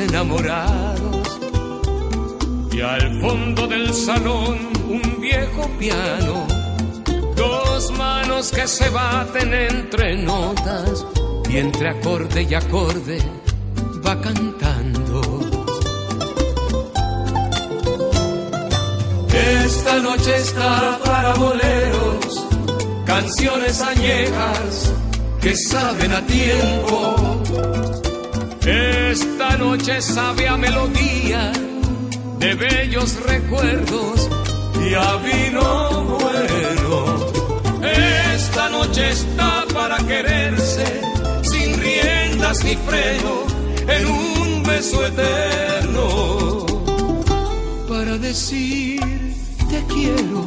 Enamorados y al fondo del salón un viejo piano Dos manos que se baten entre notas y entre acorde y acorde va cantando. Esta noche está para boleros, canciones añejas que saben a tiempo. Esta noche sabe a melodía de bellos recuerdos y a vino bueno esta noche está para quererse, sin riendas ni freno, en un beso eterno. Para decir te quiero,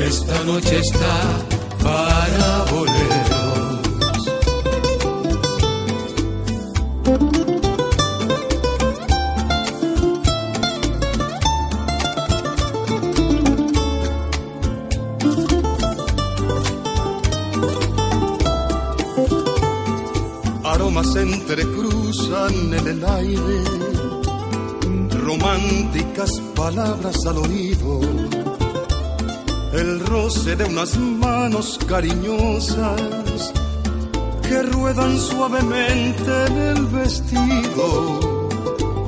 esta noche está para volver. El roce de unas manos cariñosas que ruedan suavemente en el vestido.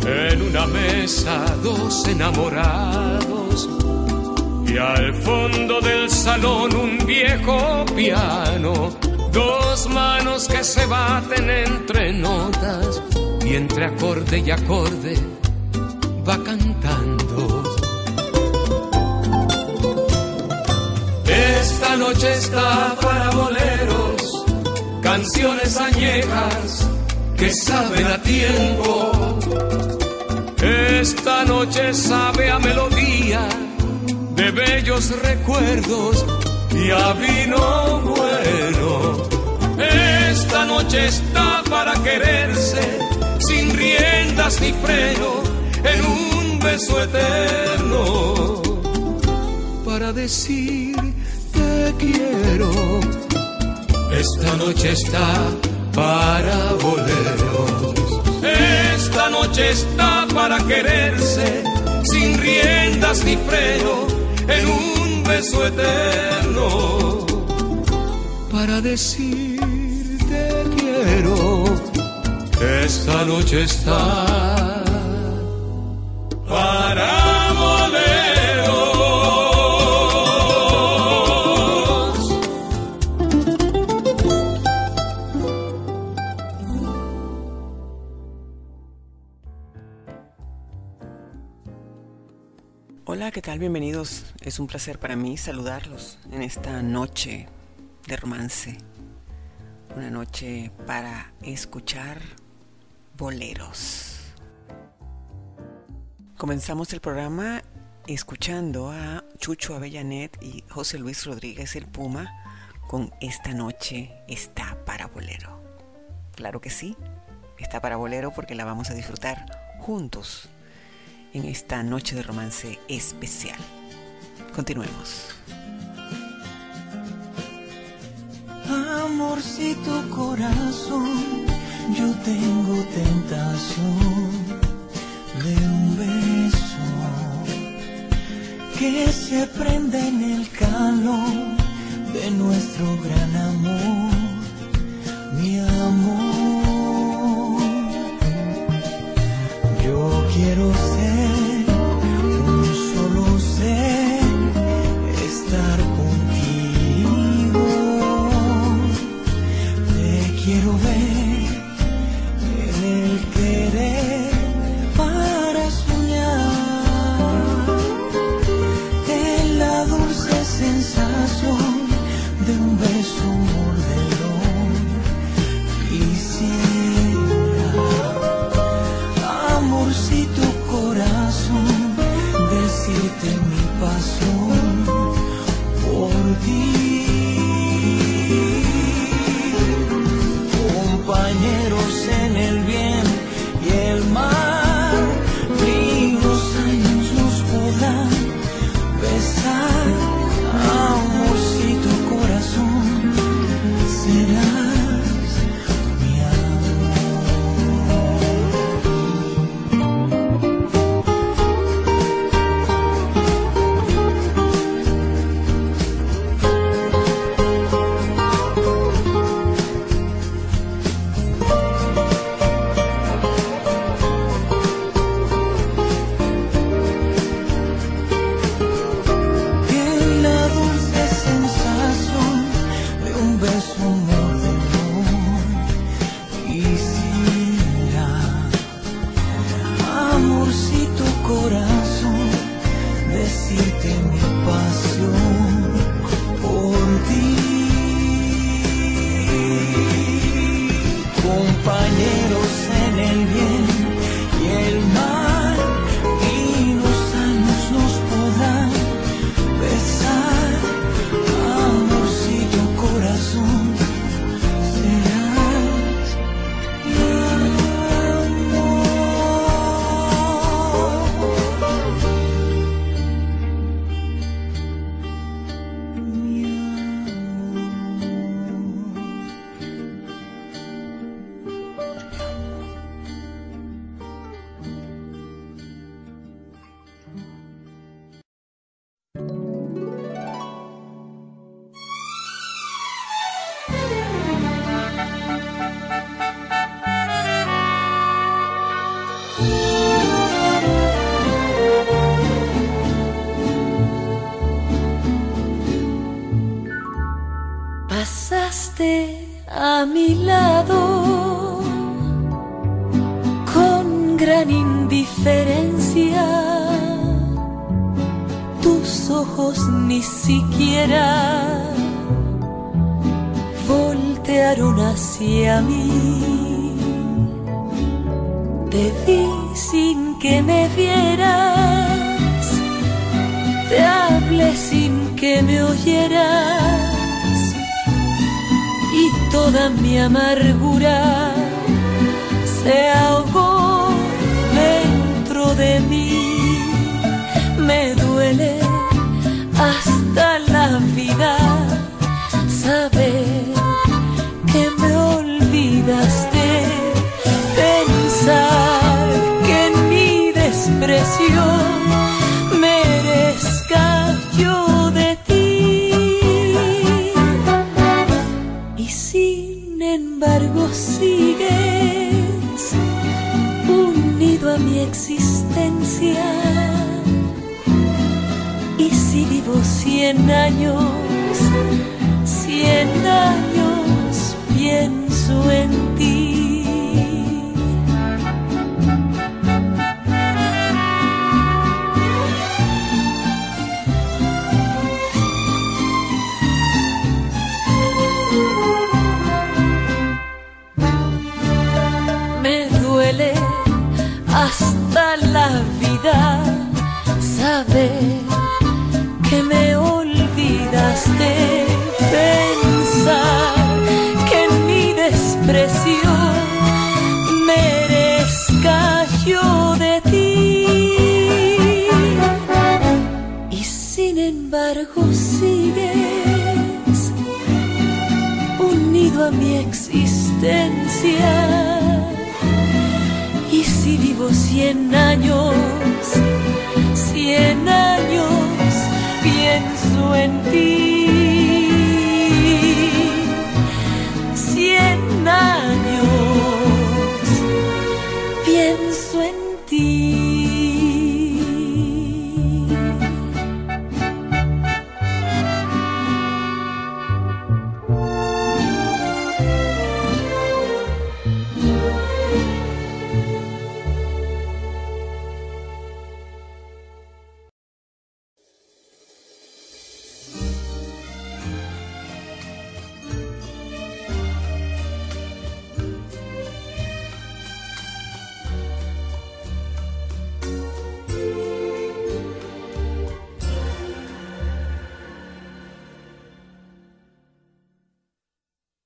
En una mesa dos enamorados y al fondo del salón un viejo piano Dos manos que se baten entre notas y entre acorde y acorde Esta noche está para boleros, canciones añejas que saben a tiempo. Esta noche sabe a melodía de bellos recuerdos y a vino bueno. Esta noche está para quererse, sin riendas ni freno, en un beso eterno. Para decir quiero, esta noche está para boleros. Esta noche está para quererse, sin riendas ni freno, en un beso eterno para decirte quiero. Esta noche está para Bienvenidos. Es un placer para mí saludarlos en esta noche de romance. Una noche para escuchar boleros. Comenzamos el programa escuchando a Chucho Avellanet y José Luis Rodríguez el Puma con Esta noche está para bolero. Claro que sí, está para bolero porque la vamos a disfrutar juntos en esta noche de romance especial. Continuemos. Amorcito corazón, yo tengo tentación de un beso que se prende en el calor de nuestro gran amor, mi amor. Yo quiero ser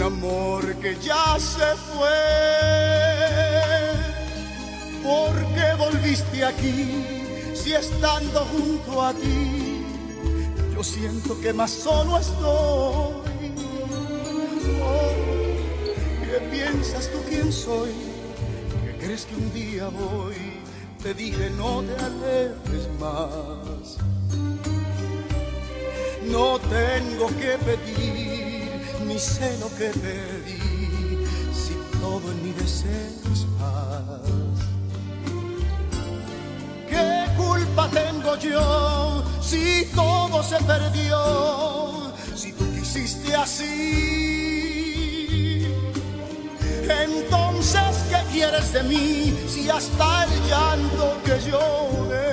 un amor que ya se fue. ¿Por qué volviste aquí si estando junto a ti yo siento que más solo estoy? piensas tú quién soy? ¿Qué crees que un día voy? Te dije no te alejes más. No tengo que pedir, sé lo que pedí, si todo en mi deseo es paz. ¿Qué culpa tengo yo si todo se perdió? Si tú quisiste así entonces, ¿qué quieres de mí si hasta el llanto que lloré,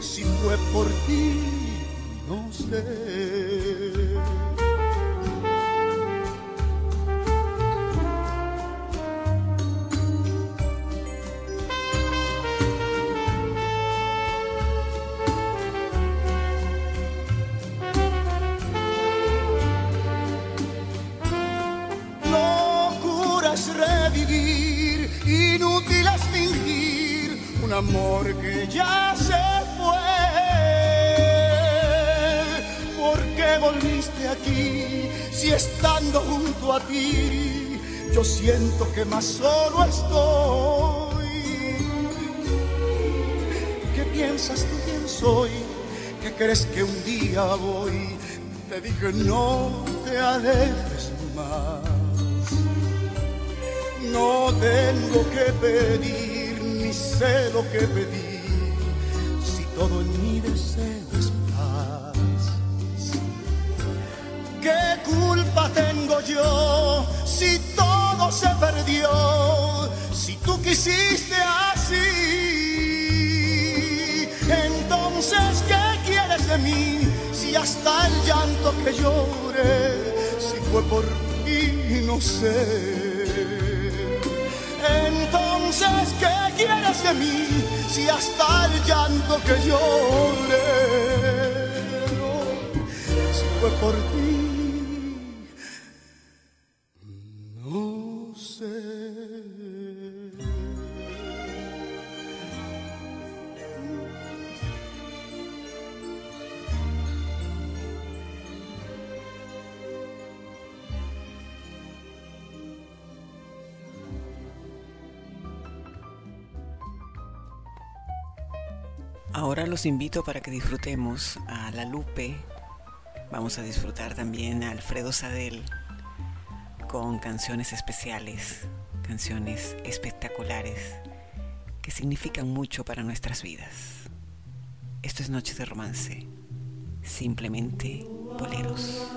si fue por ti, no sé. Amor que ya se fue. ¿Por qué volviste aquí si estando junto a ti yo siento que más solo estoy. ¿Qué piensas tú quién soy? ¿Qué crees que un día voy? Te dije no te alejes más. No tengo que pedir lo que pedir si todo en mi deseo es paz. ¿Qué culpa tengo yo si todo se perdió? Si tú quisiste así, entonces ¿qué quieres de mí? Si hasta el llanto que lloré, si fue por ti, no sé. Entonces, ¿qué quieres de mí? Si hasta el llanto que lloré, si fue por ti. Los invito para que disfrutemos a La Lupe. Vamos a disfrutar también a Alfredo Sadel con canciones especiales, canciones espectaculares que significan mucho para nuestras vidas. Esto es Noche de Romance, simplemente boleros.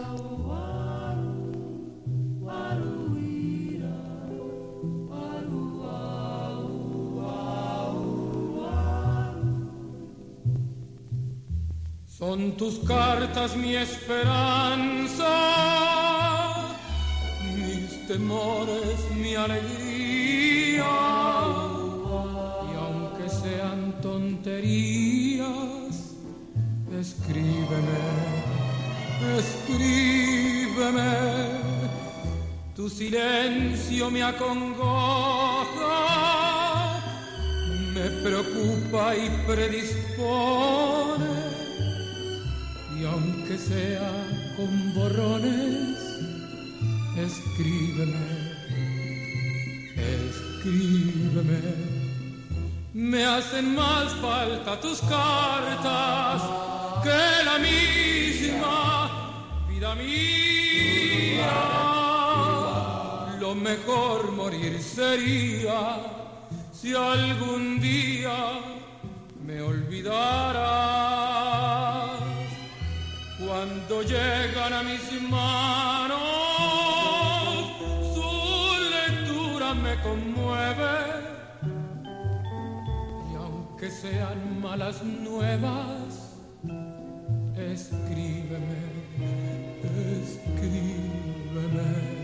Cartas mi esperanza, mis temores mi alegría. Y aunque sean tonterías, escríbeme, escríbeme. Tu silencio me acongoja, me preocupa y predispone sea con borrones, escríbeme, escríbeme. Me hacen más falta tus cartas que la misma vida mía. Lo mejor morir sería si algún día me olvidara cuando llegan a mis manos, su lectura me conmueve. Y aunque sean malas nuevas, escríbeme, escríbeme.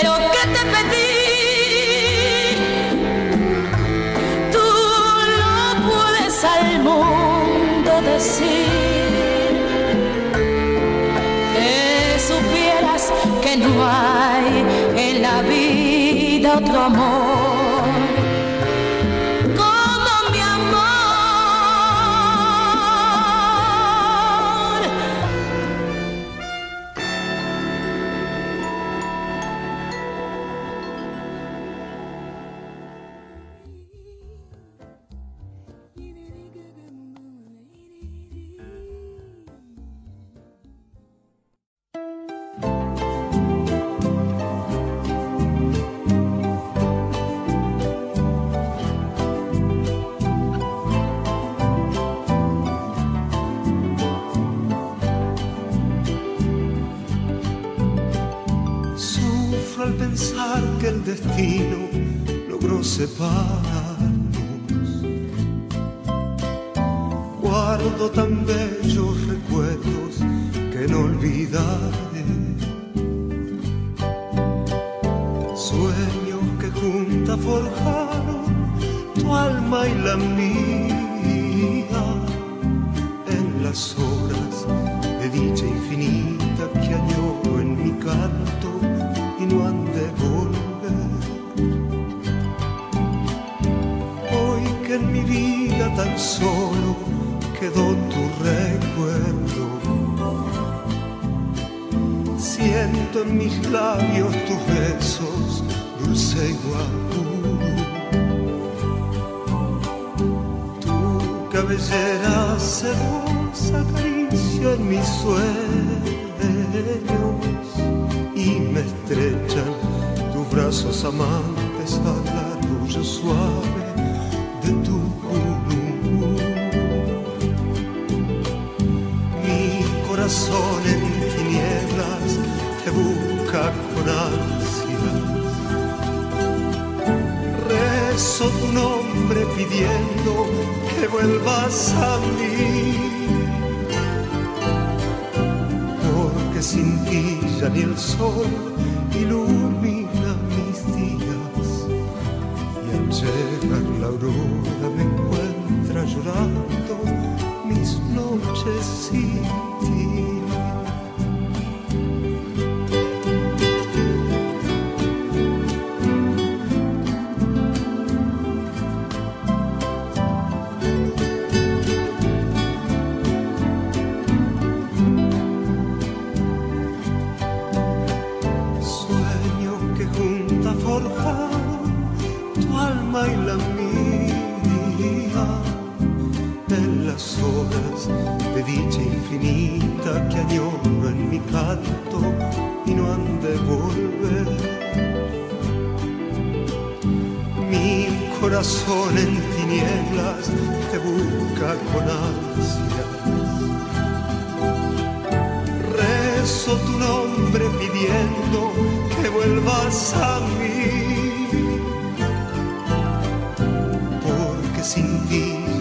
pero ¿qué te pedí? Tú lo puedes al mundo decir que supieras que no hay en la vida otro amor.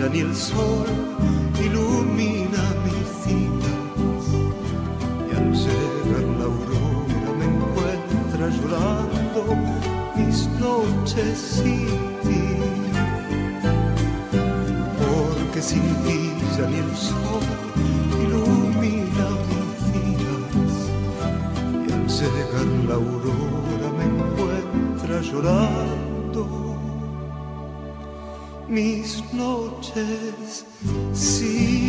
luna ni el sol ilumina mis citas. Y al llegar la aurora me encuentra llorando mis noches sin ti. Porque sin ti ni el sol ilumina mis días y al llegar la aurora me encuentra llorando mis noches sin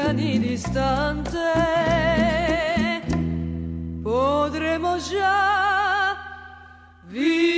cani distante potremo già vivere.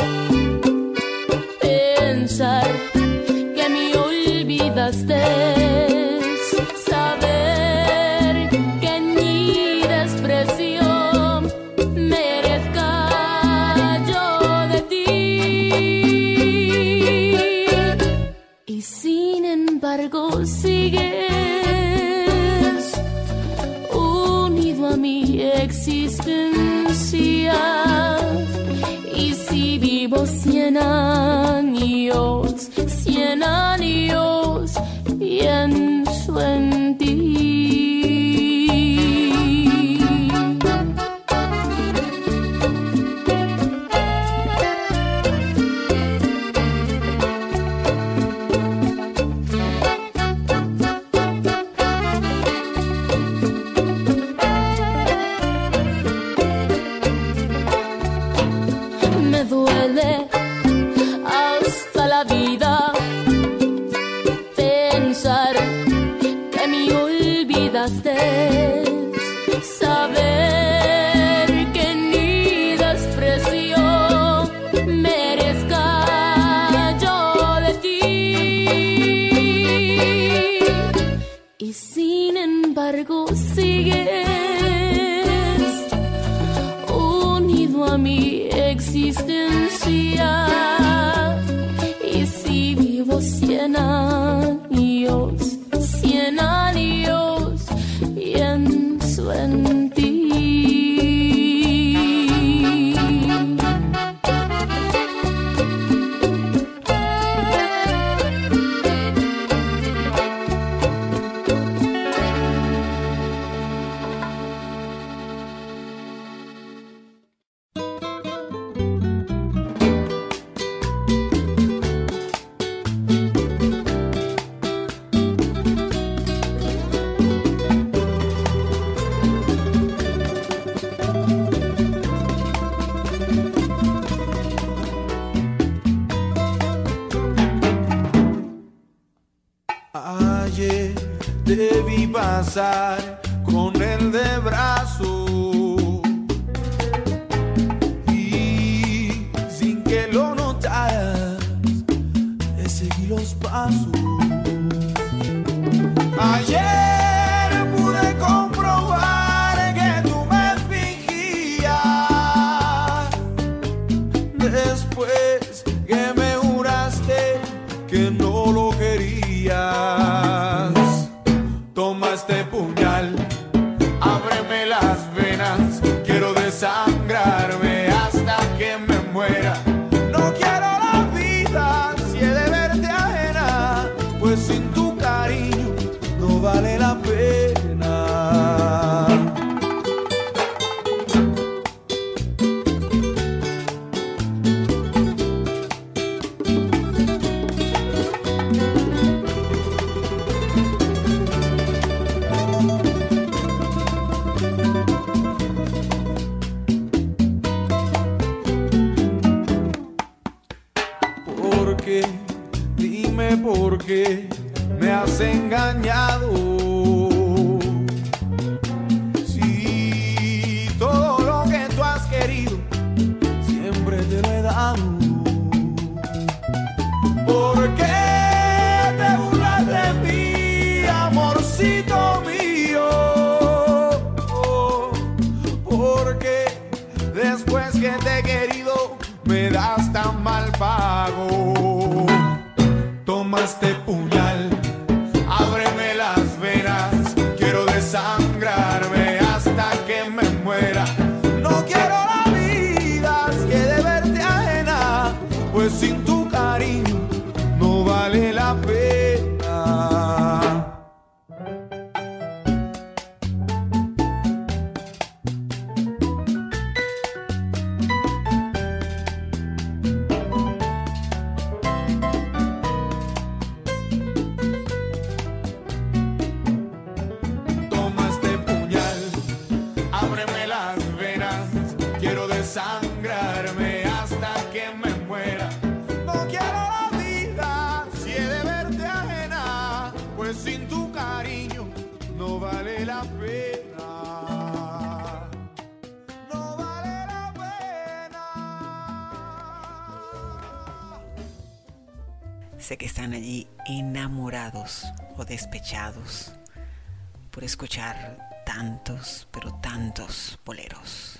por escuchar tantos, pero tantos boleros.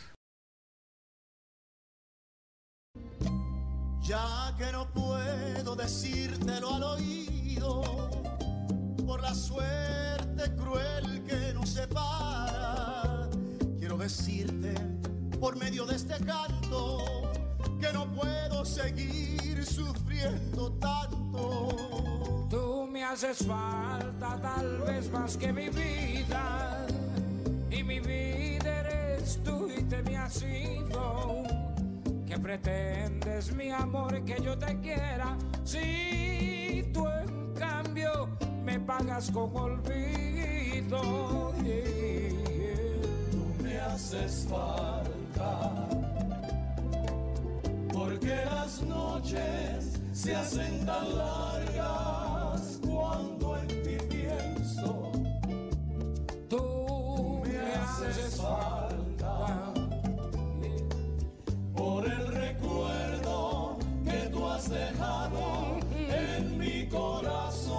Ya que no puedo decírtelo al oído, por la suerte cruel que nos separa, quiero decirte por medio de este canto que no puedo seguir sufriendo tanto haces falta tal vez más que mi vida. Y mi vida eres tú y te me has ido. ¿Qué pretendes, mi amor, que yo te quiera? Si tú en cambio me pagas con olvido. Tú me haces falta. Porque las noches se hacen tan largas cuando en ti pienso, tú me haces falta por el recuerdo que tú has dejado en mi corazón.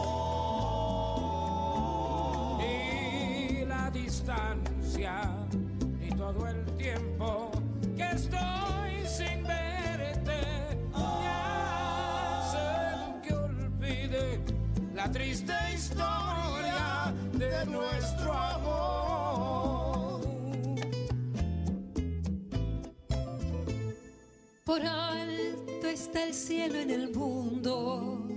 Y la distancia y todo el tiempo la triste historia de nuestro amor. Por alto está el cielo en el mundo,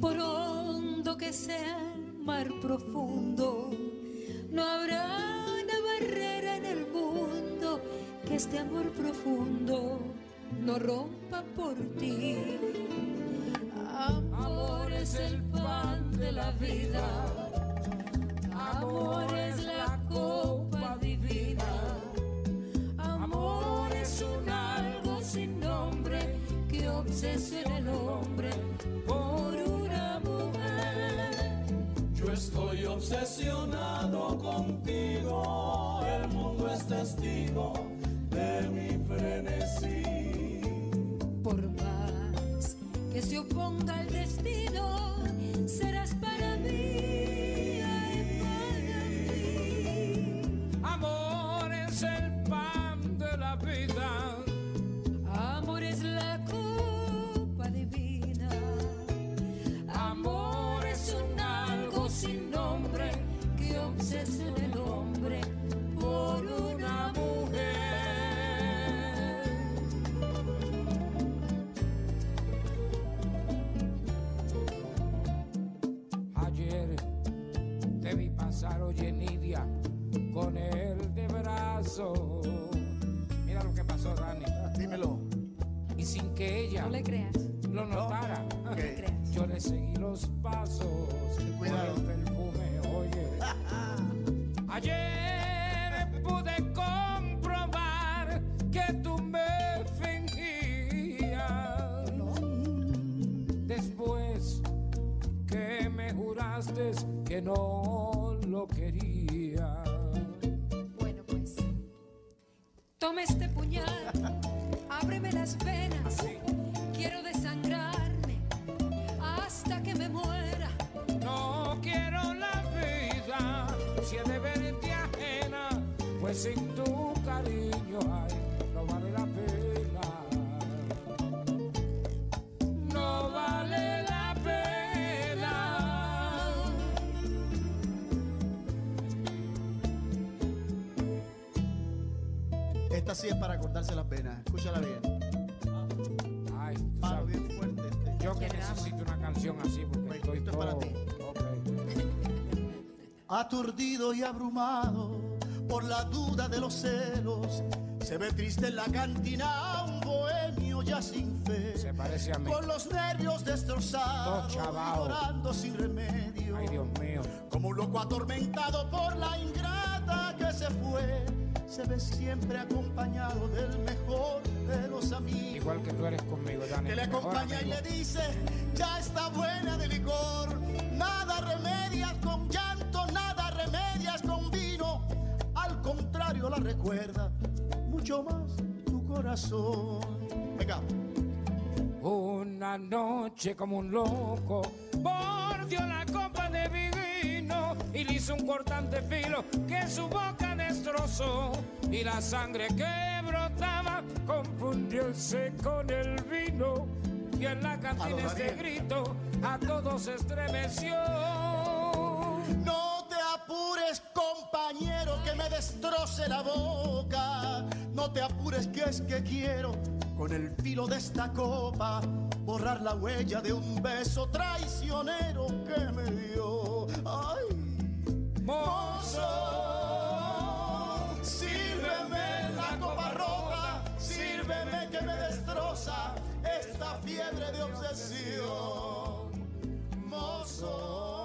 por hondo que sea el mar profundo, no habrá una barrera en el mundo que este amor profundo no rompa por ti. Amor es el pan de la vida, amor es la copa divina. Amor es un algo sin nombre que obsesiona el hombre por una mujer. Yo estoy obsesionado contigo, el mundo es testigo se oponga al destino, serás para ella No le creas. lo notara, No le creas. yo le seguí los pasos. cuidado. Con el perfume, oye. Ayer pude comprobar que tú me fingías. Después que me juraste que no lo quería. Bueno, pues. Toma este puñal, ábreme las venas. Quiero he de verte ajena, pues sin tu cariño, ay, no vale la pena. No vale la pena. Esta sí es para cortarse las venas. Escúchala bien. Ay, tú Palo sabes, bien fuerte. este. yo que necesito una canción así porque estoy esto es para todo- ti. Aturdido y abrumado por la duda de los celos, se ve triste en la cantina un bohemio ya sin fe. Se parece a mí. Con los nervios destrozados, llorando sin remedio. Ay, Dios mío. Como un loco atormentado por la ingrata que se fue, se ve siempre acompañado del mejor de los amigos. Igual que tú eres conmigo, Dani. Que le acompaña y le dice, ya está buena de licor, nada remedias con llanto, la recuerda mucho más tu corazón. Venga. Una noche como un loco, bordeó la copa de mi vino y le hizo un cortante filo que su boca destrozó. Y la sangre que brotaba confundióse con el vino. Y en la cantina este grito a todos estremeció. No que me destroce la boca. No te apures, que es que quiero, con el filo de esta copa, borrar la huella de un beso traicionero que me dio. ¡Ay! Mozo, sírveme la copa rota, sírveme que me destroza esta fiebre de obsesión. Mozo,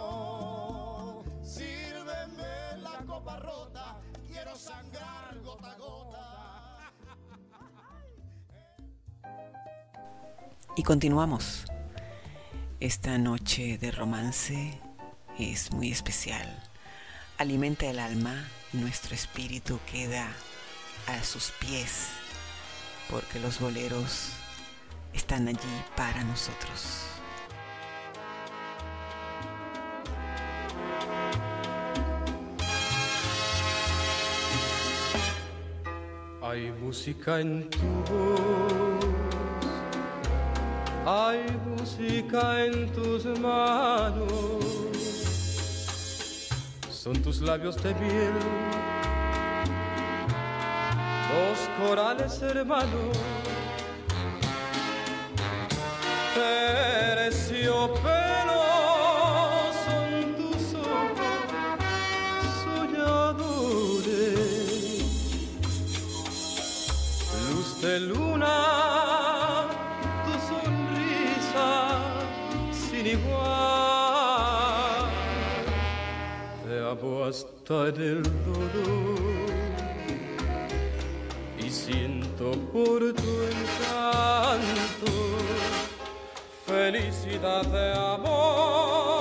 copa rota, quiero sangrar gota a gota. Y continuamos. Esta noche de romance es muy especial. Alimenta el alma y nuestro espíritu queda a sus pies porque los boleros están allí para nosotros. Música en tu voz, hay música en tus manos, son tus labios de miel, dos corales hermanos, terciopelo de luna, tu sonrisa sin igual, te amo hasta el dolor y siento por tu encanto. Felicidad de amor,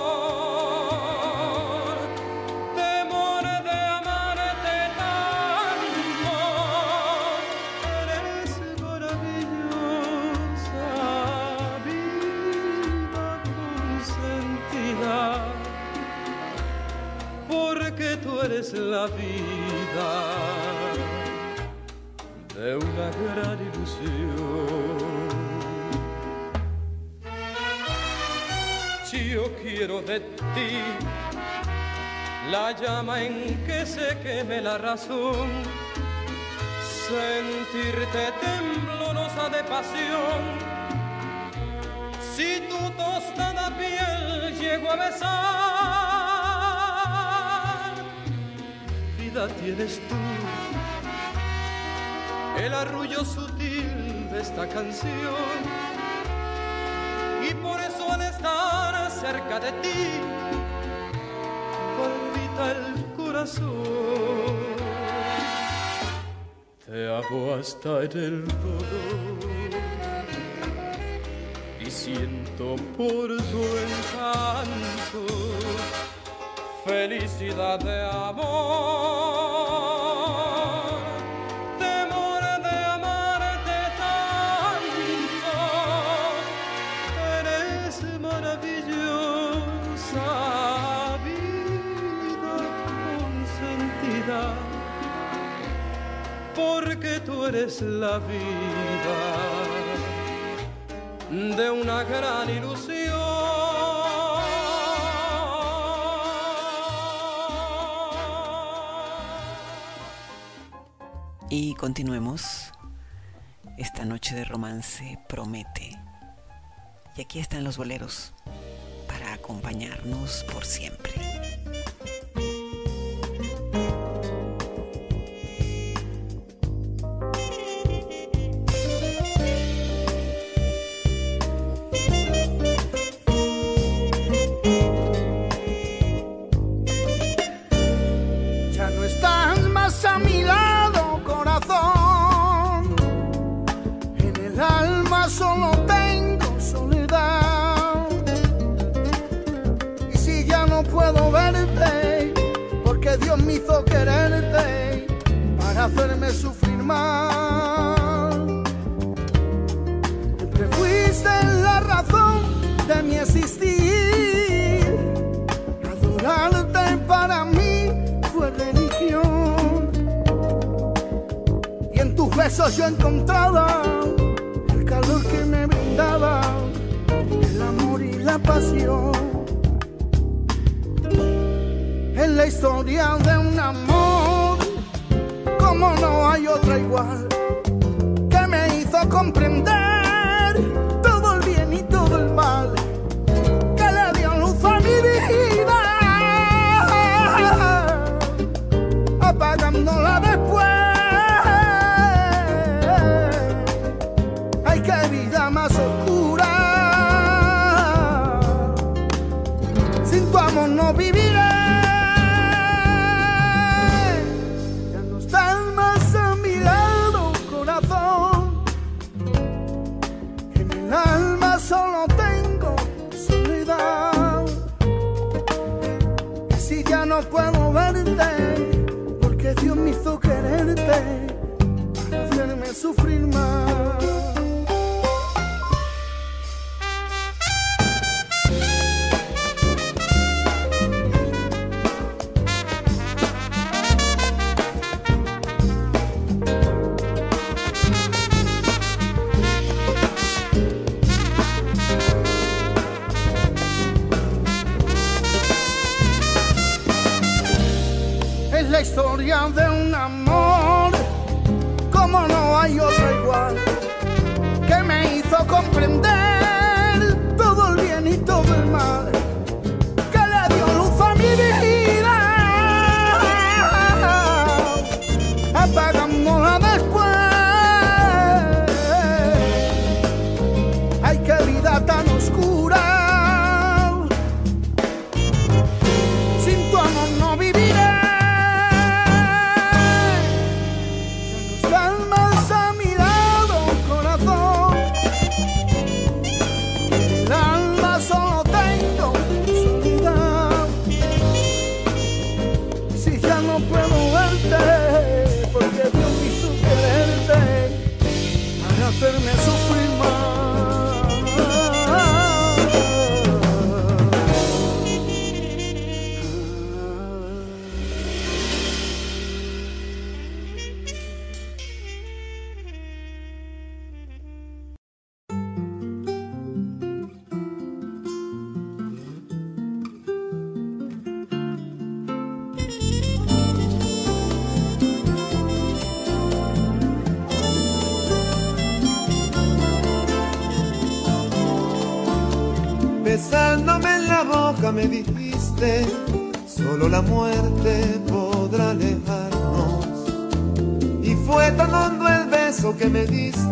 eres la vida de una gran ilusión. Yo quiero de ti la llama en que se queme la razón, sentirte temblorosa de pasión. Si tu tostada piel llego a besar, tienes tú el arrullo sutil de esta canción. Y por eso al estar cerca de ti, palpita el corazón. Te amo hasta en el dolor y siento por tu encanto felicidad de amor. Temor de amarte tanto, eres maravillosa vida consentida, porque tú eres la vida de una gran Y continuemos. Esta noche de romance promete. Y aquí están los boleros para acompañarnos por siempre.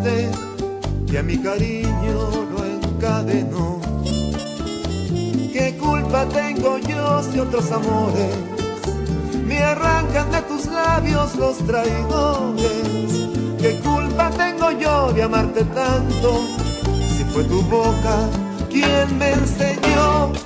fuerte que a mi cariño lo encadenó. ¿Qué culpa tengo yo si otros amores me arrancan de tus labios los traidores? ¿Qué culpa tengo yo de amarte tanto si fue tu boca quien me enseñó?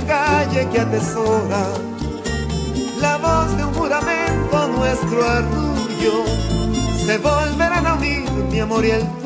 calle que atesora la voz de un juramento, nuestro arrullo. Se volverán a unir mi amor y el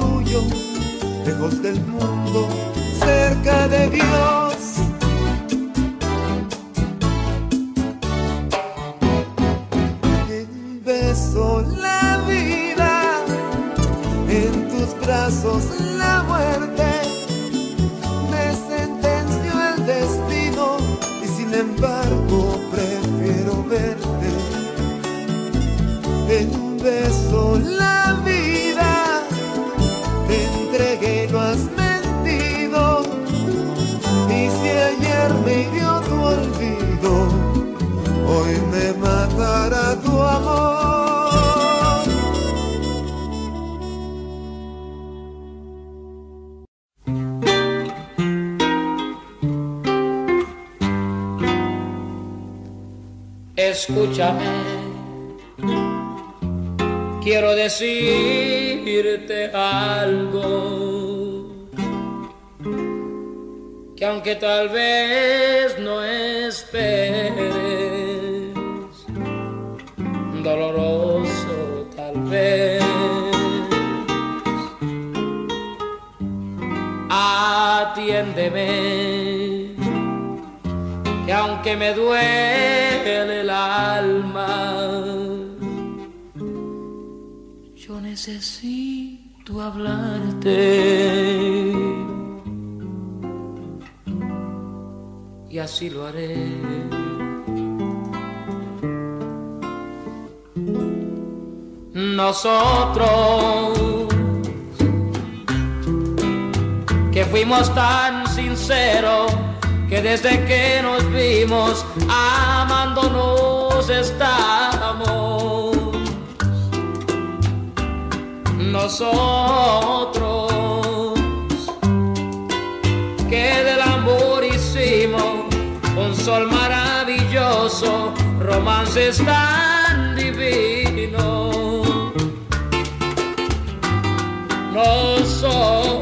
que me duele el alma. Yo necesito hablarte. Y así lo haré. Nosotros que fuimos tan sinceros que desde que nos vimos amándonos estamos. Nosotros que del amor hicimos un sol maravilloso, romances tan divinos. Nosotros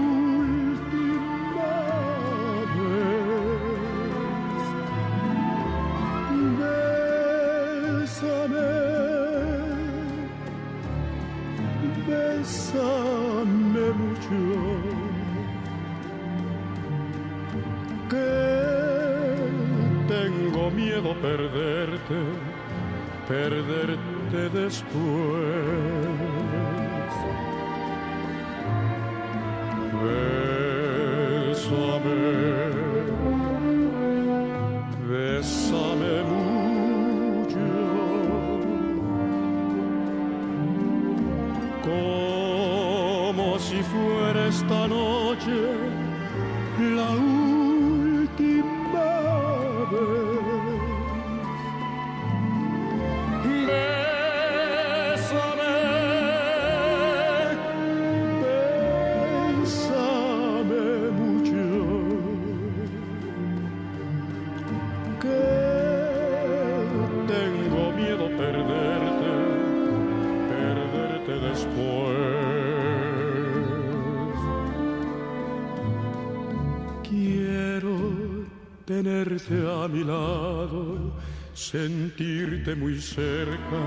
muy cerca,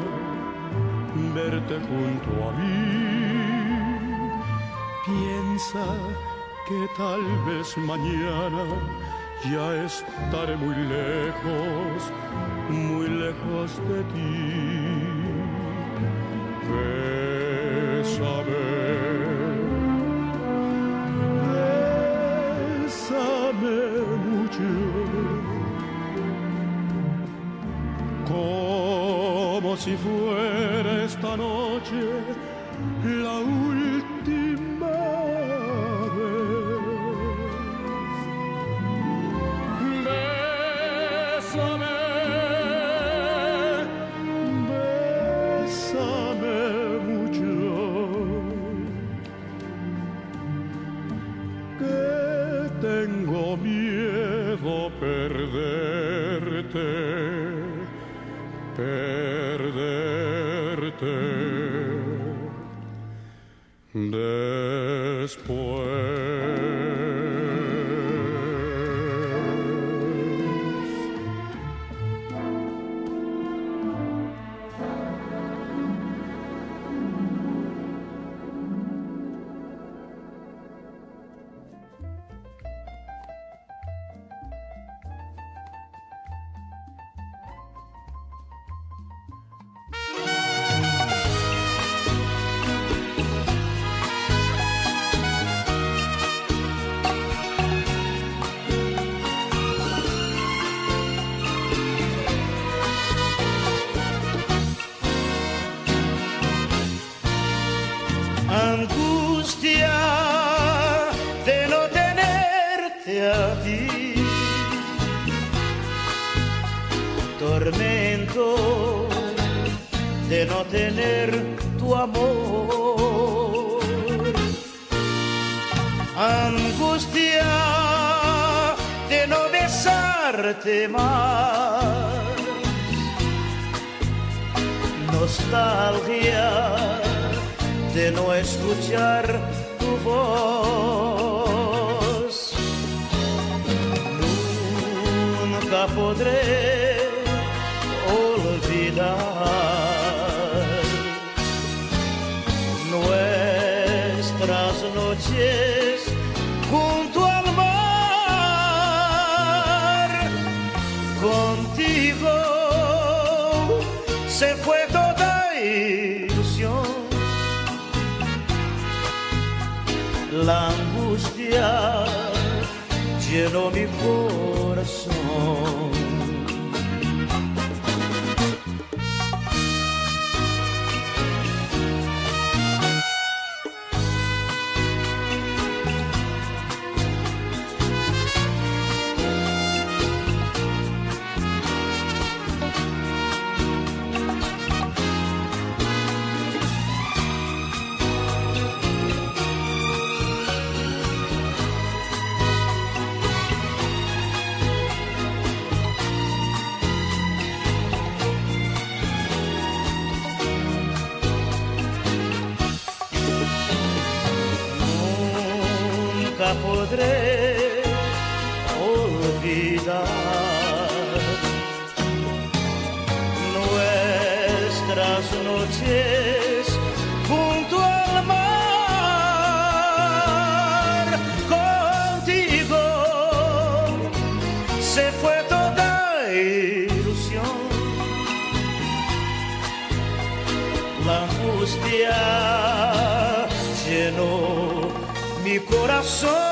verte junto a mí. Piensa que tal vez mañana ya estaré muy lejos, muy lejos de ti. Si fuera esta noche tormento de no tener tu amor. Angustia de no besarte más. Nostalgia de no escuchar tu voz. Nunca podré la angustia llenó mi corazón. coração.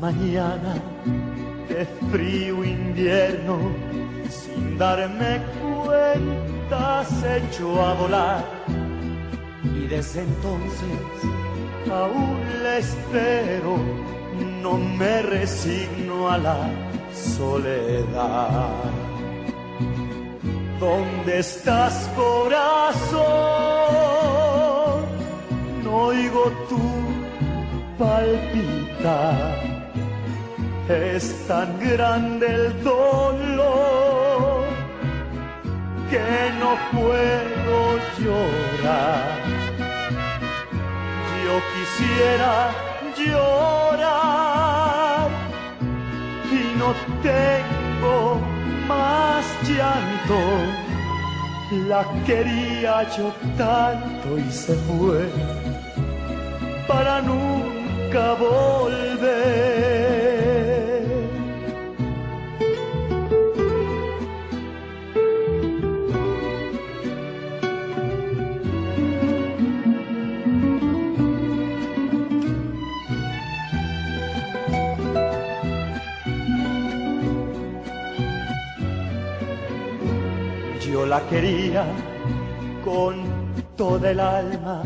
Mañana de frío invierno, sin darme cuenta, se echó a volar. Y desde entonces aún la espero, no me resigno a la soledad. ¿Dónde estás, corazón? No oigo tu palpitar. Es tan grande el dolor que no puedo llorar. Yo quisiera llorar y no tengo más llanto. La quería yo tanto y se fue para nunca volver. La quería con toda el alma,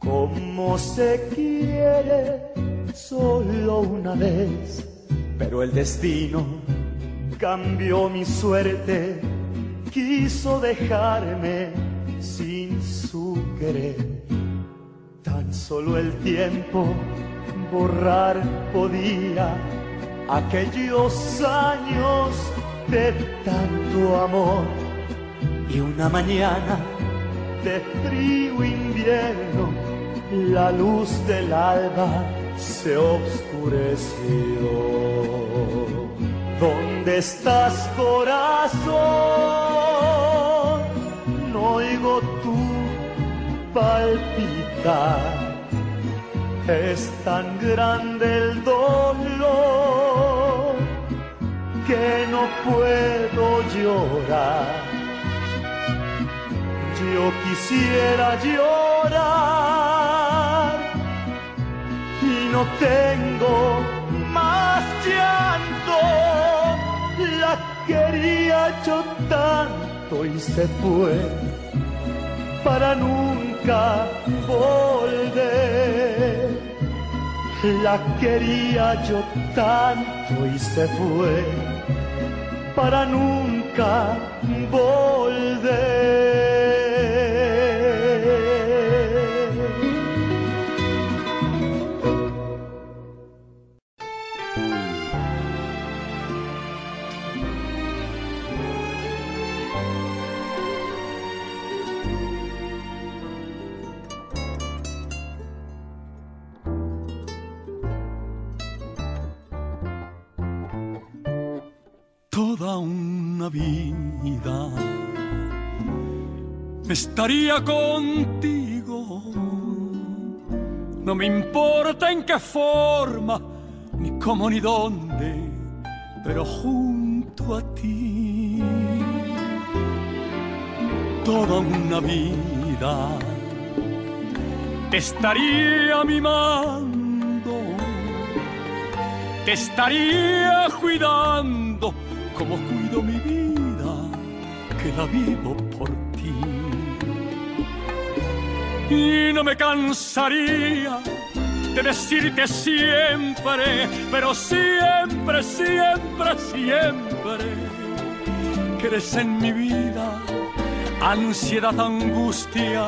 como se quiere solo una vez. Pero el destino cambió mi suerte, quiso dejarme sin su querer. Tan solo el tiempo borrar podía aquellos años de tanto amor. Y una mañana de frío invierno, la luz del alba se oscureció. ¿Dónde estás, corazón? No oigo tu palpitar. Es tan grande el dolor que no puedo llorar. Yo quisiera llorar y no tengo más llanto. La quería yo tanto y se fue para nunca volver. La quería yo tanto y se fue para nunca volver. Toda una vida estaría contigo. No me importa en qué forma, ni cómo ni dónde, pero junto a ti. Toda una vida te estaría mimando, te estaría cuidando como cuido mi vida, que la vivo por ti. Y no me cansaría de decirte siempre, pero siempre, siempre, siempre, que eres en mi vida ansiedad, angustia,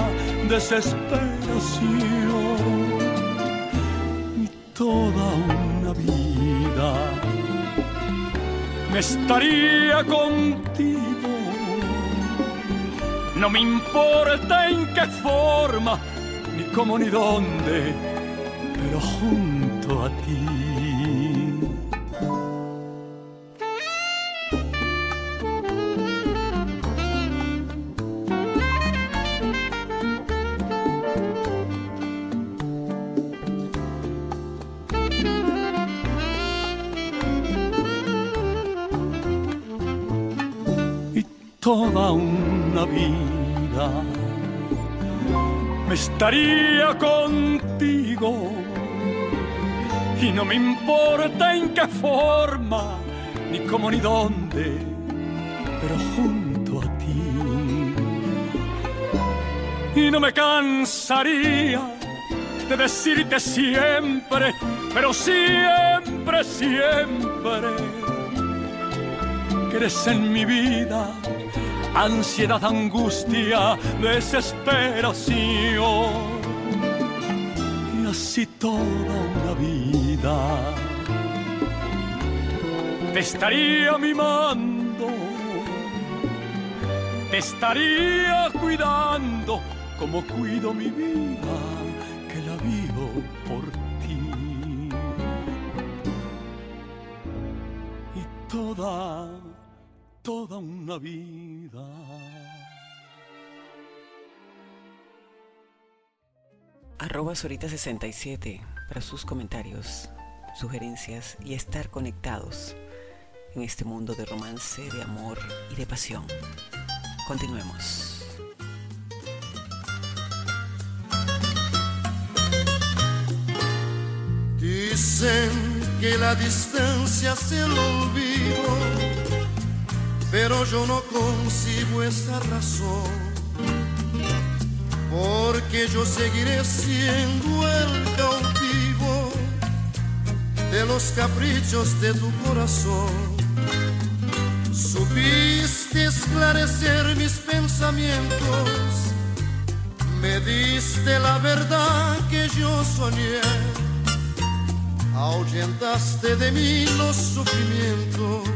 desesperación y toda me estaría contigo. No me importa en qué forma, ni cómo ni dónde, pero junto a ti. Estaría contigo y no me importa en qué forma, ni cómo ni dónde, pero junto a ti. Y no me cansaría de decirte siempre, pero siempre, siempre, que eres en mi vida ansiedad, angustia, desesperación. Y así toda una vida te estaría mimando, te estaría cuidando como cuido mi vida, que la vivo por ti. Y toda toda una vida. Arroba Sorita67 para sus comentarios, sugerencias y estar conectados en este mundo de romance, de amor y de pasión. Continuemos. Dicen que la distancia se el olvido pero yo no concibo esa razón, porque yo seguiré siendo el cautivo de los caprichos de tu corazón. Supiste esclarecer mis pensamientos, me diste la verdad que yo soñé, ahuyentaste de mí los sufrimientos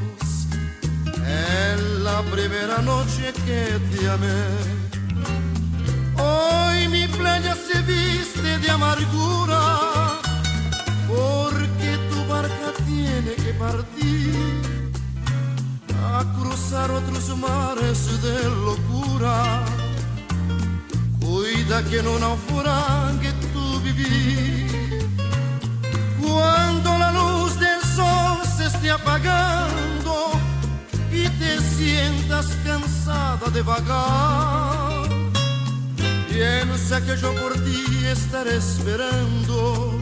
en la primera noche que te amé. Hoy mi playa se viste de amargura, porque tu barca tiene que partir a cruzar otros mares de locura. Cuida que no naufrague tu vivir. Cuando la luz del sol se esté apagando, y te sientas cansada de vagar. Piensa que yo por ti estaré esperando.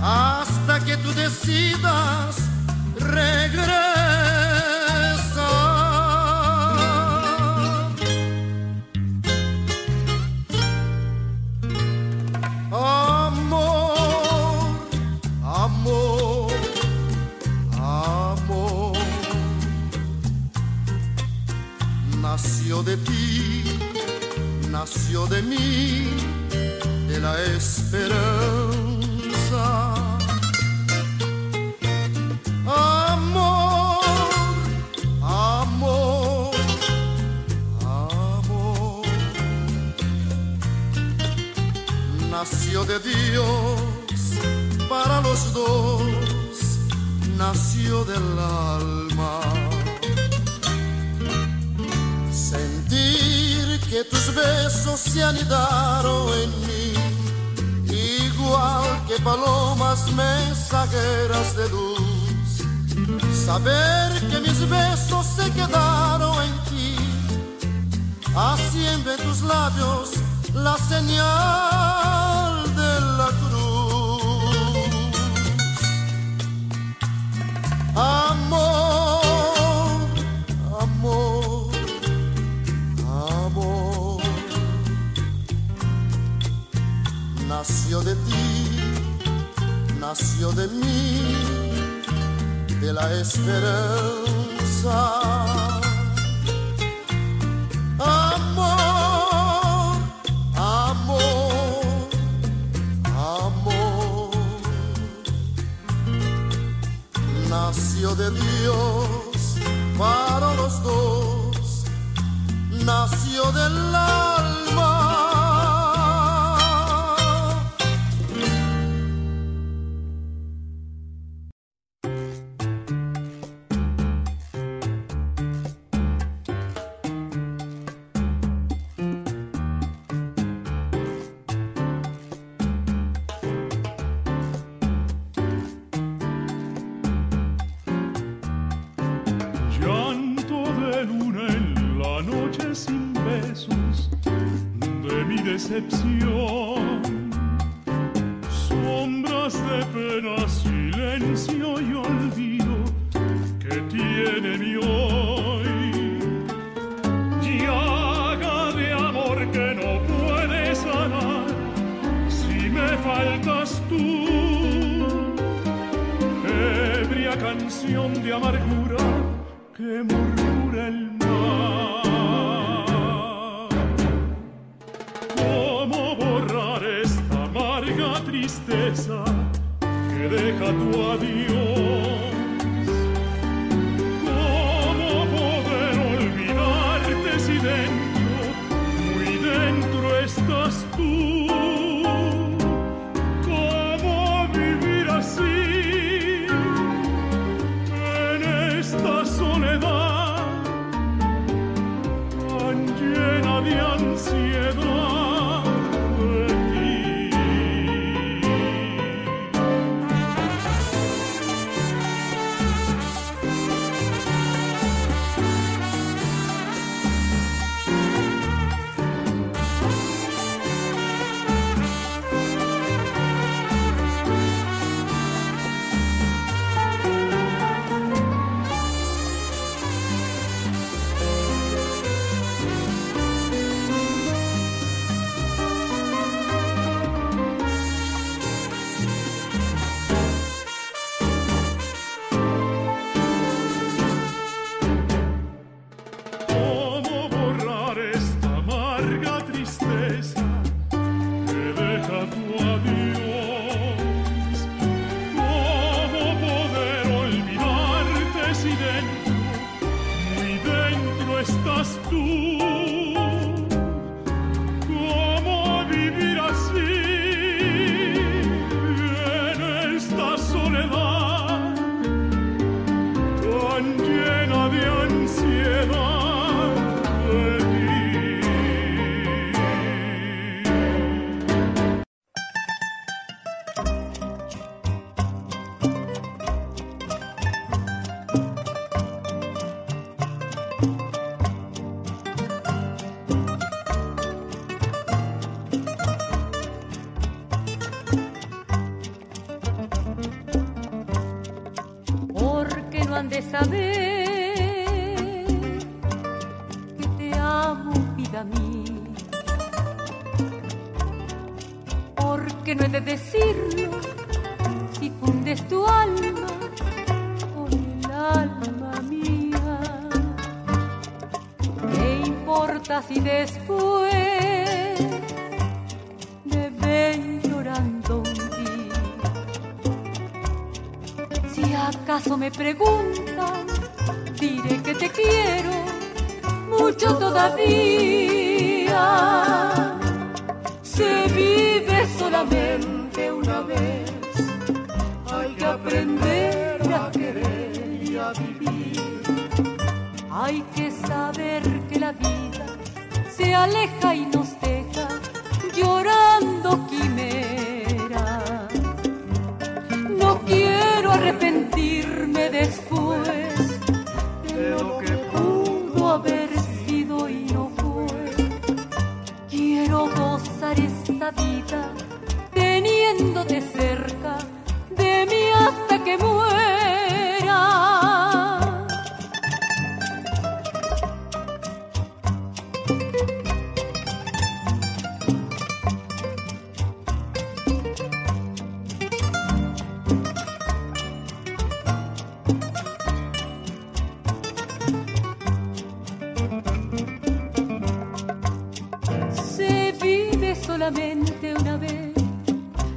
Hasta que tú decidas regresar. Amor, amor, amor, nació de ti, nació de mí, de la esperanza. Amor, amor, amor. Nació de Dios para los dos, nació del alma. Que tus besos se anidaron en mí. Igual que palomas mensajeras de luz. Saber que mis besos se quedaron en ti, haciendo en tus labios la señal nació de ti, nació de mí, de la esperanza. Amor, amor, amor, nació de Dios para los dos, nació del alma.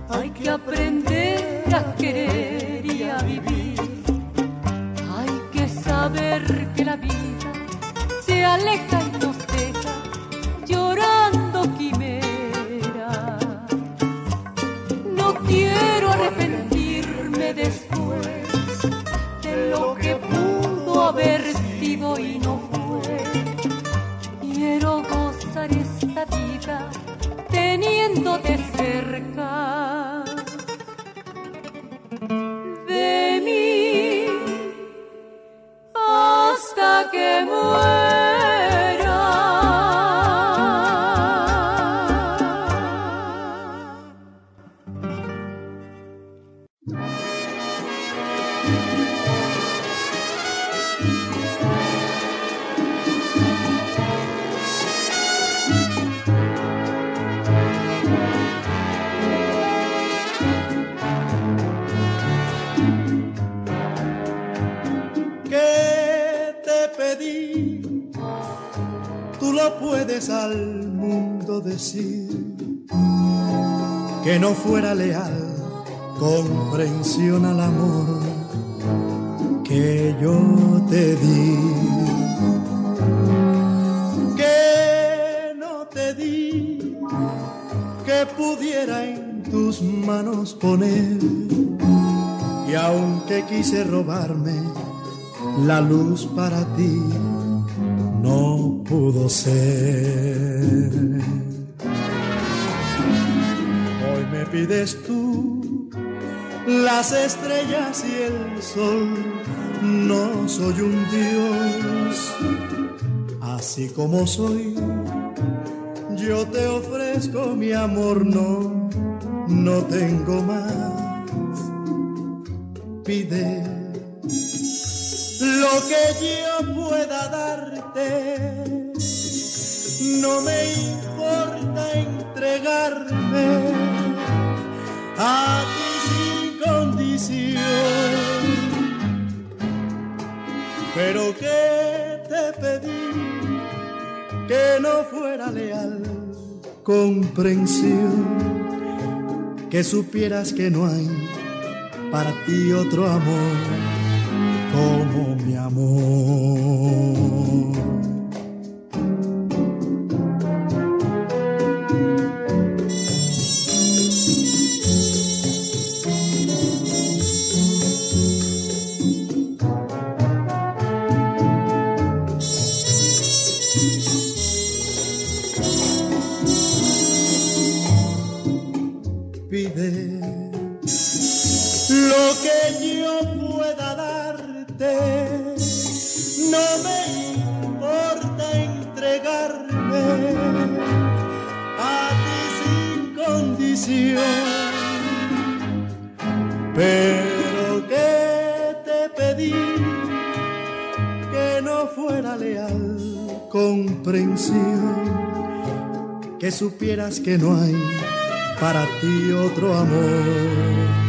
Hay que aprender a querer y a vivir. Hay que saber que la vida se aleja y la luz para ti no pudo ser. Hoy me pides tú las estrellas y el sol. No soy un dios, así como soy. Yo te ofrezco mi amor, no, no tengo más. Pide lo que yo pueda darte, no me importa entregarme a ti sin condición. Pero que te pedí que no fuera leal comprensión, que supieras que no hay para ti otro amor como mi amor. Pero que te pedí que no fuera leal comprensión, que supieras que no hay para ti otro amor.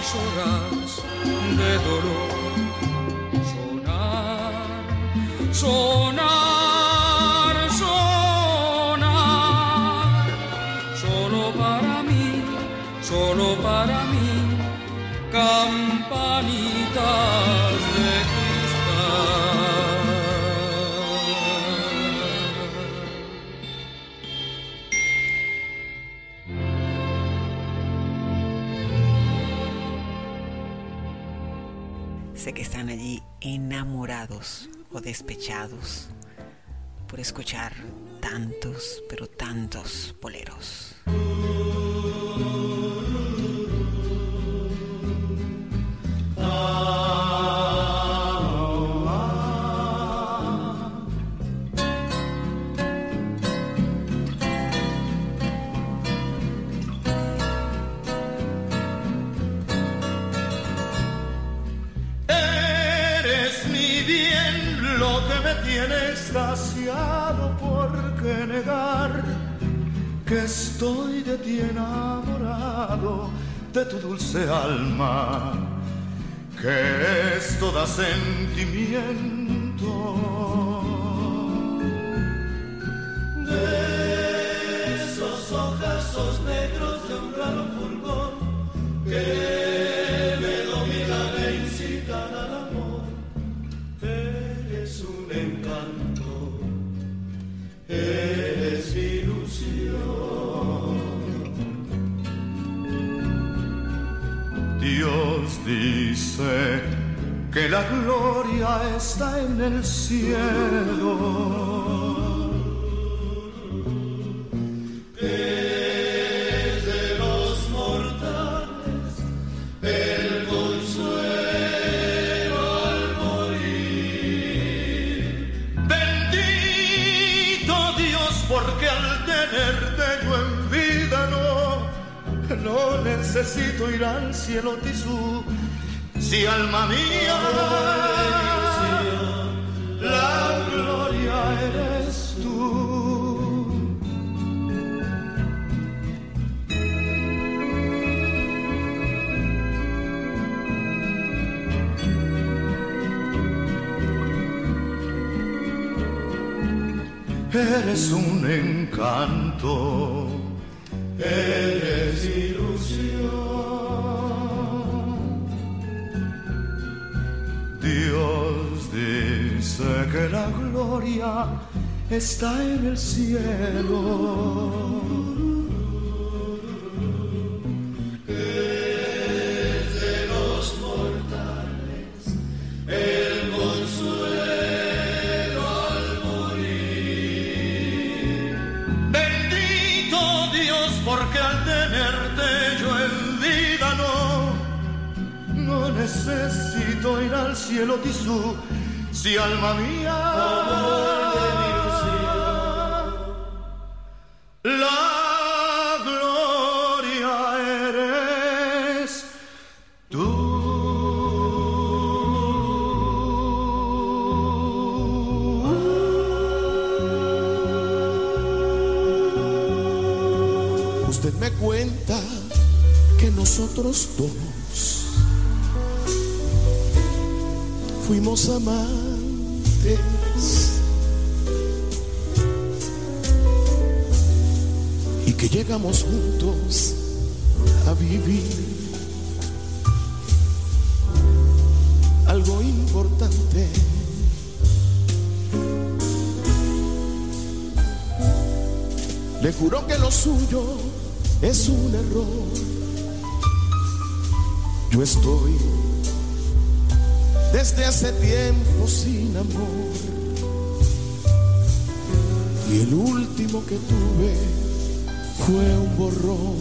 mis horas de dolor sonar. sonar o despechados por escuchar tantos, pero tantos boleros. dulce alma. cielo tisú, si alma mía, la gloria eres tú. Eres un en vida no, no necesito ir al cielo tisú, si alma mía. La gloria eres Usted me cuenta que nosotros dos fuimos amantes. Que llegamos juntos a vivir algo importante. Le juro que lo suyo es un error. Yo estoy desde hace tiempo sin amor. Y el último que tuve fue un borrón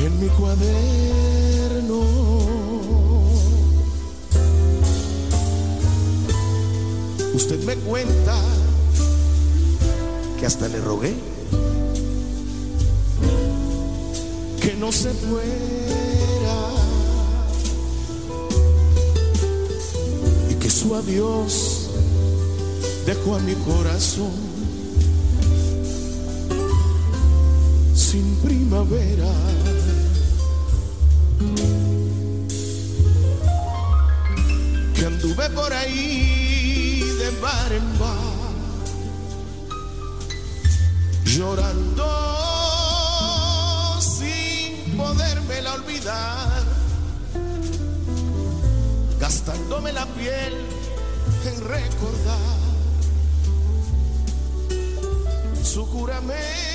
en mi cuaderno. Usted me cuenta que hasta le rogué que no se fuera y que su adiós dejó a mi corazón primavera. Que anduve por ahí de bar en bar llorando sin podérmela olvidar, gastándome la piel en recordar su juramento.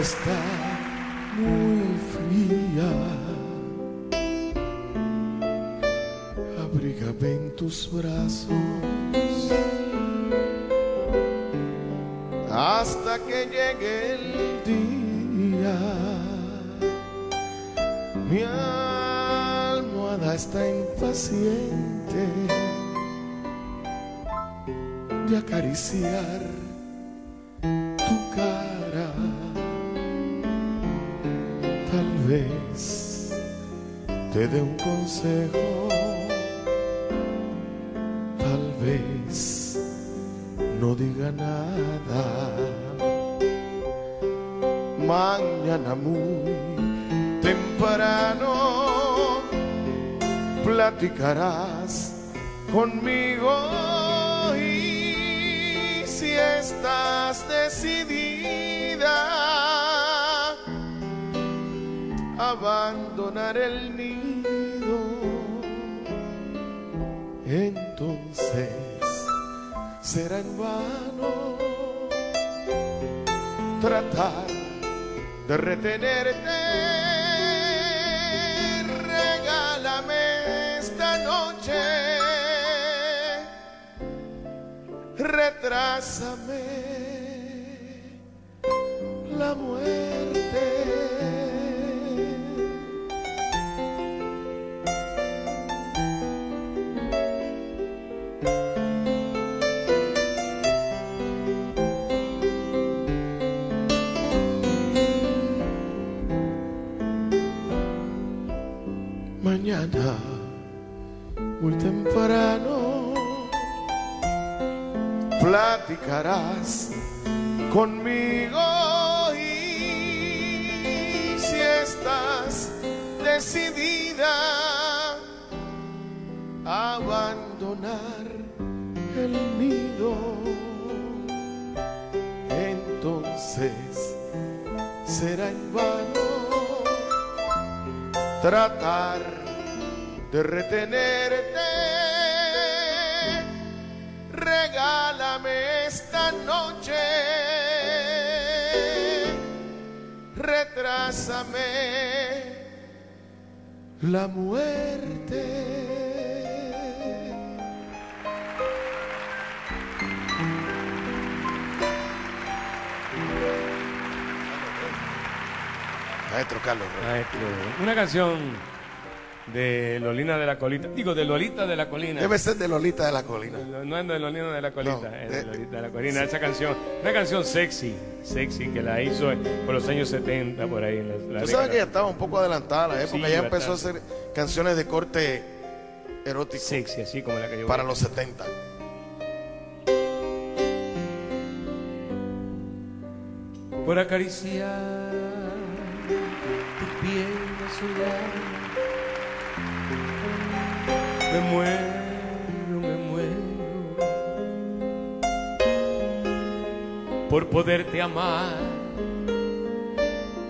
Está muy fría. Abrígame en tus brazos hasta que llegue el día. Mi almohada está impaciente de acariciar te dé un consejo, tal vez no diga nada. Mañana muy temprano platicarás conmigo y si estás decidida abandonar el nido, entonces será en vano tratar de retenerte. Regálame esta noche. Retrásame Mañana, muy temprano, platicarás conmigo y si estás decidida a abandonar el nido, entonces será en vano tratar de retenerte. Regálame esta noche, retrásame la muerte. Maestro Carlos. Maestro, una canción de Lolina de la Colita. Digo, de Lolita de la Colina. Debe ser de Lolita de la Colina. No, es de Lolina de la Colita, No, es de- Lolita de la Colina. Esa canción, una canción sexy, sexy, que la hizo por los años 70, por ahí. En la, la Tú sabes que ya estaba un poco adelantada a la época, Sí, ya empezó a hacer canciones de corte erótico. Sexy, así como la que yo Para los 70. por acariciar tu piel azulada. Me muero, me muero por poderte amar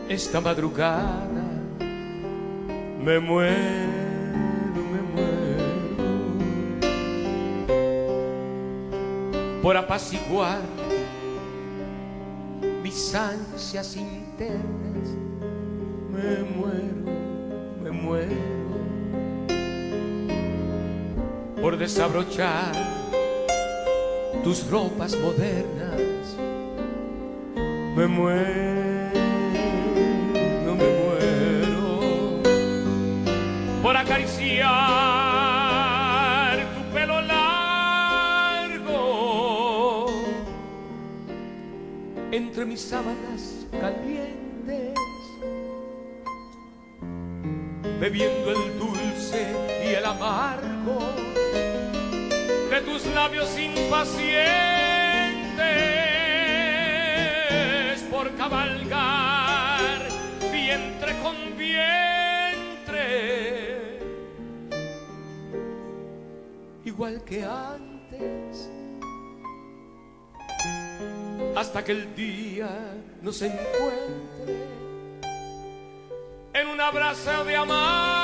esta madrugada. Me muero, me muero por apaciguar mis ansias internas. Me muero, me muero por desabrochar tus ropas modernas. Me muero, me muero por acariciar tu pelo largo entre mis sábanas calientes, bebiendo el dulce y el amargo labios impacientes por cabalgar vientre con vientre, igual que antes hasta que el día nos encuentre en un abrazo de amantes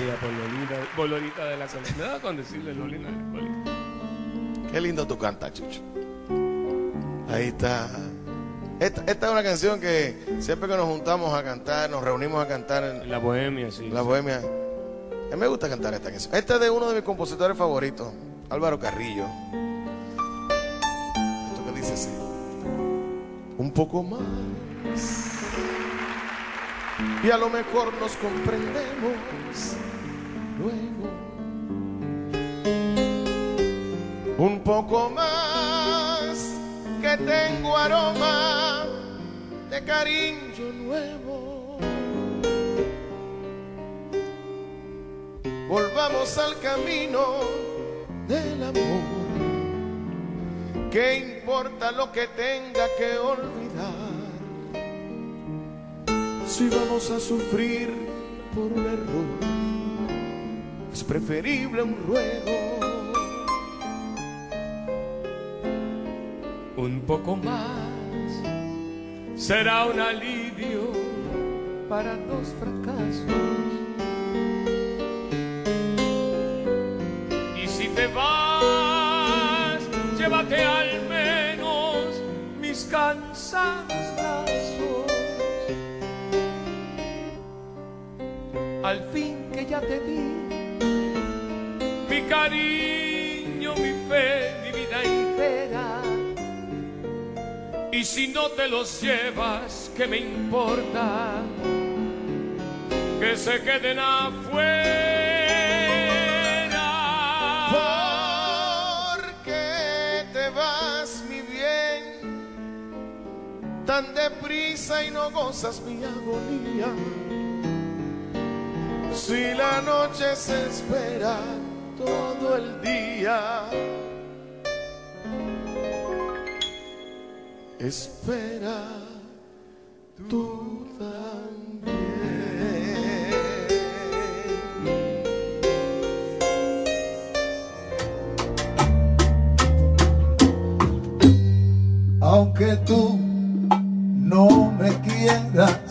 Bella por Lolita, por Lolita de la Colina. Me da con decirle Lolita de la Colina. Qué lindo tú cantas, Chucho. Ahí está. Esta, esta es una canción que siempre que nos juntamos a cantar, nos reunimos a cantar en La bohemia, sí. la bohemia. A mí me gusta cantar esta canción. Esta es de uno de mis compositores favoritos, Álvaro Carrillo. Esto que dice así. Un poco más. Y a lo mejor nos comprendemos luego. Un poco más que tengo aroma de cariño nuevo. Volvamos al camino del amor. ¿Qué importa lo que tenga que olvidar? Si vamos a sufrir por un error, es preferible un ruego. Un poco más será un alivio para dos fracasos. Y si te vas, llévate al menos mis cansados Al fin que ya te di mi cariño, mi fe, mi vida entera. Y si no te los llevas, ¿qué me importa? Que se queden afuera. ¿Por qué te vas, mi bien? Tan deprisa y no gozas mi agonía. Si la noche se espera todo el día. Espera tú Aunque tú no me quieras,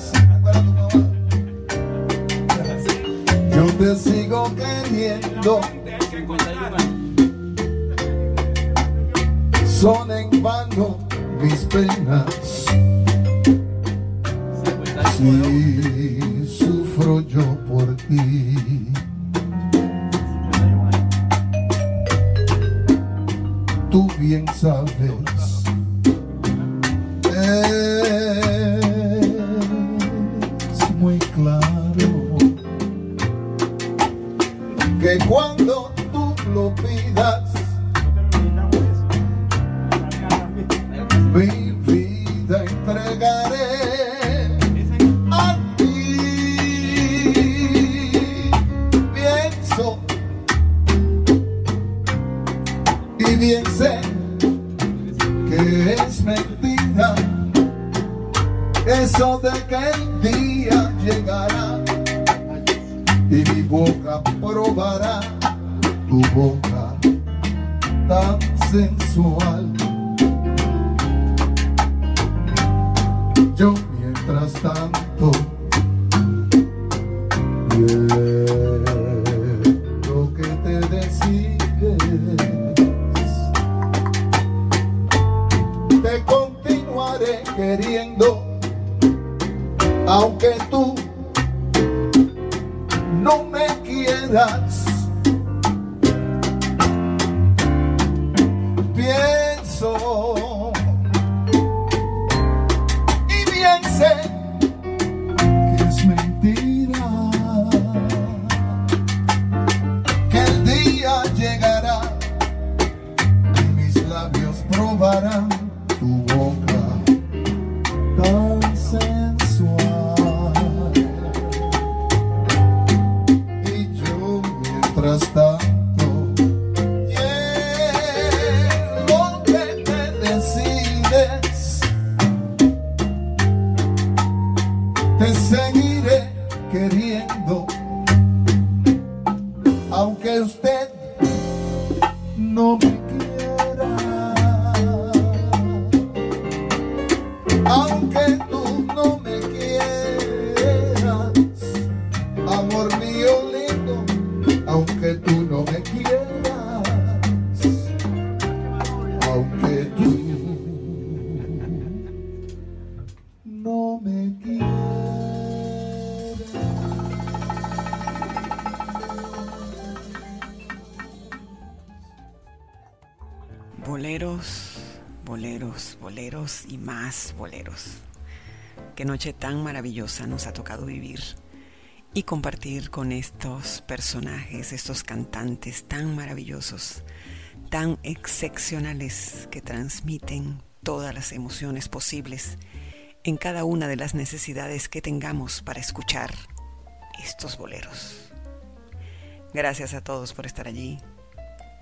Qué noche tan maravillosa nos ha tocado vivir y compartir con estos personajes, estos cantantes tan maravillosos, tan excepcionales que transmiten todas las emociones posibles en cada una de las necesidades que tengamos para escuchar estos boleros. Gracias a todos por estar allí.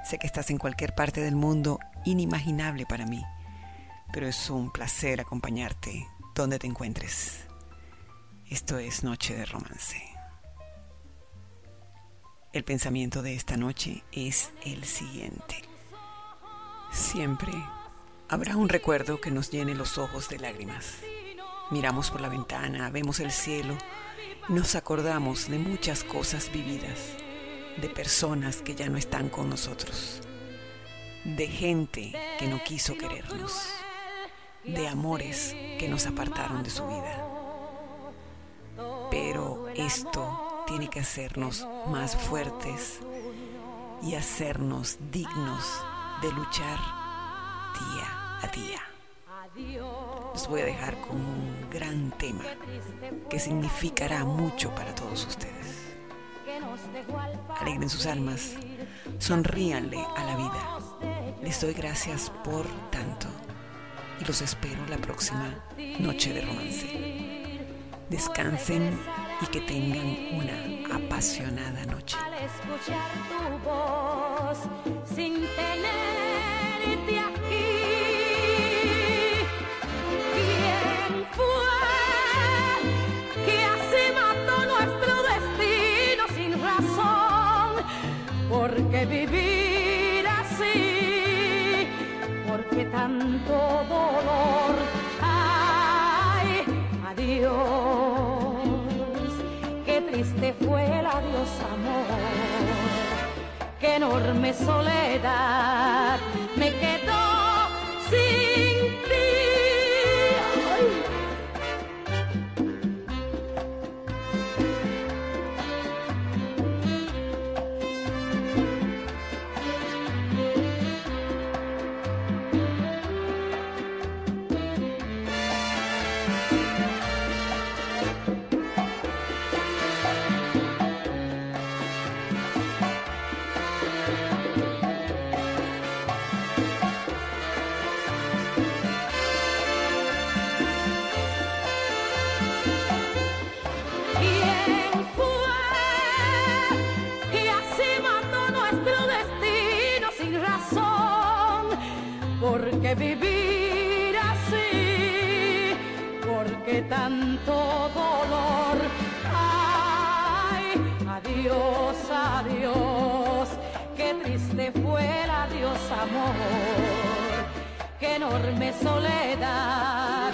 Sé que estás en cualquier parte del mundo inimaginable para mí, pero es un placer acompañarte donde te encuentres. Esto es Noche de Romance. El pensamiento de esta noche es el siguiente. Siempre habrá un recuerdo que nos llene los ojos de lágrimas. Miramos por la ventana, vemos el cielo, nos acordamos de muchas cosas vividas, de personas que ya no están con nosotros, de gente que no quiso querernos, de amores que nos apartaron de su vida. Pero esto tiene que hacernos más fuertes y hacernos dignos de luchar día a día. Los voy a dejar con un gran tema que significará mucho para todos ustedes. Alegren sus almas, sonríanle a la vida. Les doy gracias por tanto y los espero la próxima noche de romance. Descansen y que tengan una apasionada noche. Al escuchar tu voz sin tenerte aquí, ¿quién fue que así mató nuestro destino sin razón? ¿Por qué vivir ¿Por qué tanto dolor? ¡Ay, adiós! Qué triste fue el adiós, amor. Qué enorme soledad me quedó tanto dolor? ¡Ay! Adiós, adiós. Qué triste fue el adiós, amor. Qué enorme soledad